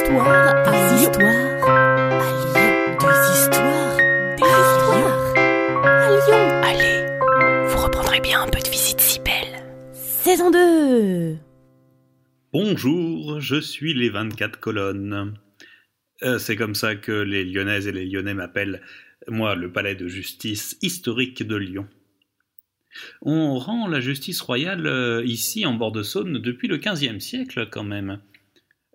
histoires à histoires à Lyon. Des histoires, des histoires à Lyon. Allez, vous reprendrez bien un peu de visite si belle. Saison 2 Bonjour, je suis les 24 colonnes. Euh, c'est comme ça que les Lyonnaises et les Lyonnais m'appellent, moi, le palais de justice historique de Lyon. On rend la justice royale euh, ici en bord de Saône depuis le XVe siècle quand même.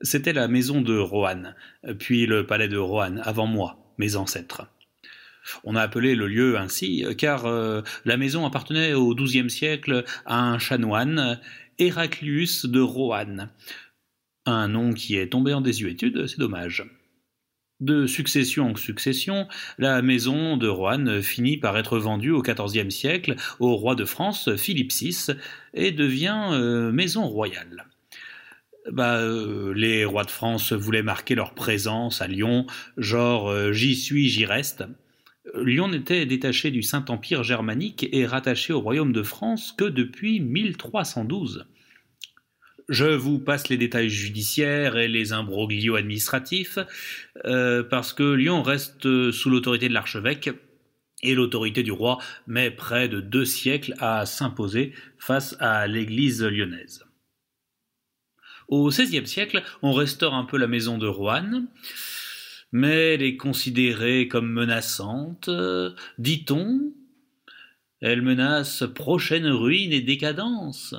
C'était la maison de Roanne, puis le palais de Roanne, avant moi, mes ancêtres. On a appelé le lieu ainsi car euh, la maison appartenait au XIIe siècle à un chanoine, Héraclius de Roanne. Un nom qui est tombé en désuétude, c'est dommage. De succession en succession, la maison de Roanne finit par être vendue au XIVe siècle au roi de France Philippe VI et devient euh, maison royale. Bah, euh, les rois de France voulaient marquer leur présence à Lyon, genre euh, j'y suis, j'y reste. Lyon n'était détaché du Saint-Empire germanique et rattaché au royaume de France que depuis 1312. Je vous passe les détails judiciaires et les imbroglios administratifs, euh, parce que Lyon reste sous l'autorité de l'archevêque, et l'autorité du roi met près de deux siècles à s'imposer face à l'église lyonnaise. Au XVIe siècle, on restaure un peu la maison de Roanne, mais elle est considérée comme menaçante, dit-on. Elle menace prochaine ruine et décadence.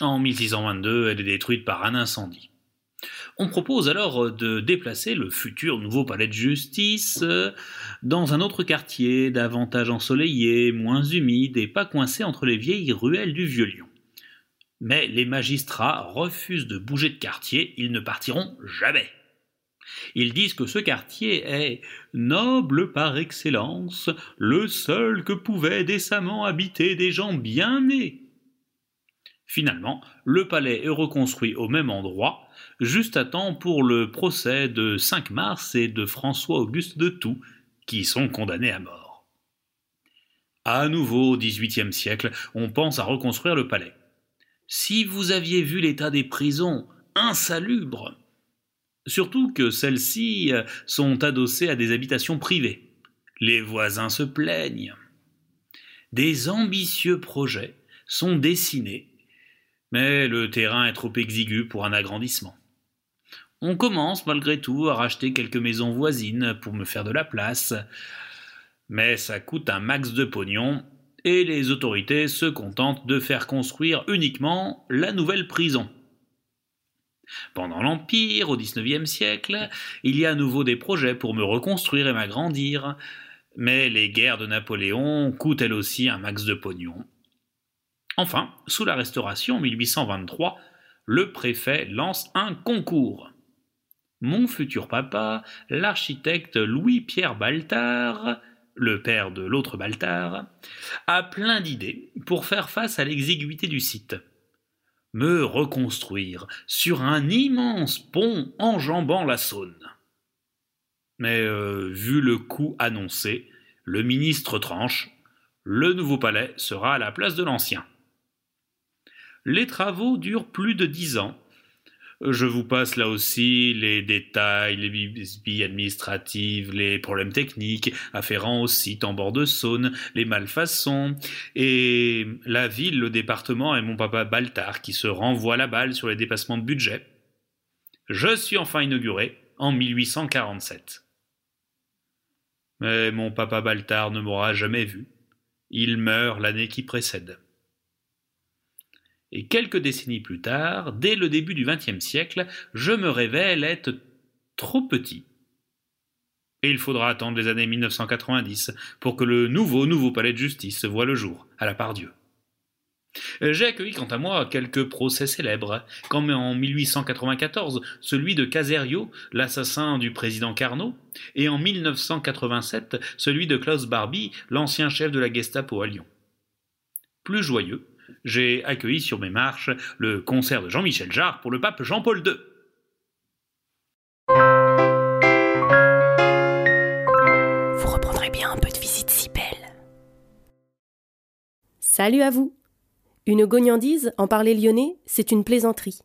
En 1622, elle est détruite par un incendie. On propose alors de déplacer le futur nouveau palais de justice dans un autre quartier, davantage ensoleillé, moins humide et pas coincé entre les vieilles ruelles du Vieux-Lyon. Mais les magistrats refusent de bouger de quartier, ils ne partiront jamais. Ils disent que ce quartier est noble par excellence, le seul que pouvaient décemment habiter des gens bien nés. Finalement, le palais est reconstruit au même endroit, juste à temps pour le procès de 5 mars et de François-Auguste de Toux, qui sont condamnés à mort. À nouveau, au XVIIIe siècle, on pense à reconstruire le palais. Si vous aviez vu l'état des prisons, insalubres, surtout que celles-ci sont adossées à des habitations privées. Les voisins se plaignent. Des ambitieux projets sont dessinés mais le terrain est trop exigu pour un agrandissement. On commence malgré tout à racheter quelques maisons voisines pour me faire de la place, mais ça coûte un max de pognon et les autorités se contentent de faire construire uniquement la nouvelle prison. Pendant l'Empire, au XIXe siècle, il y a à nouveau des projets pour me reconstruire et m'agrandir, mais les guerres de Napoléon coûtent elles aussi un max de pognon, Enfin, sous la Restauration 1823, le préfet lance un concours. Mon futur papa, l'architecte Louis-Pierre Baltard, le père de l'autre Baltard, a plein d'idées pour faire face à l'exiguïté du site. Me reconstruire sur un immense pont enjambant la Saône. Mais euh, vu le coût annoncé, le ministre tranche, le nouveau palais sera à la place de l'ancien. Les travaux durent plus de dix ans. Je vous passe là aussi les détails, les bisbilles administratives, les problèmes techniques afférents au site en bord de Saône, les malfaçons, et la ville, le département et mon papa Baltard qui se renvoie la balle sur les dépassements de budget. Je suis enfin inauguré en 1847. Mais mon papa Baltard ne m'aura jamais vu. Il meurt l'année qui précède. Et quelques décennies plus tard, dès le début du XXe siècle, je me révèle être trop petit. Et il faudra attendre les années 1990 pour que le nouveau nouveau palais de justice voie le jour, à la part Dieu. J'ai accueilli quant à moi quelques procès célèbres, comme en 1894 celui de Caserio, l'assassin du président Carnot, et en 1987 celui de Klaus Barbie, l'ancien chef de la Gestapo à Lyon. Plus joyeux, j'ai accueilli sur mes marches le concert de Jean-Michel Jarre pour le pape Jean-Paul II. Vous reprendrez bien un peu de visite si belle. Salut à vous Une gognandise, en parler lyonnais, c'est une plaisanterie.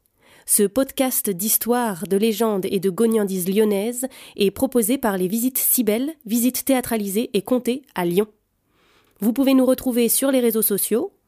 Ce podcast d'histoire, de légendes et de gognandises lyonnaises est proposé par les Visites Cybelles, visites théâtralisées et comptées à Lyon. Vous pouvez nous retrouver sur les réseaux sociaux,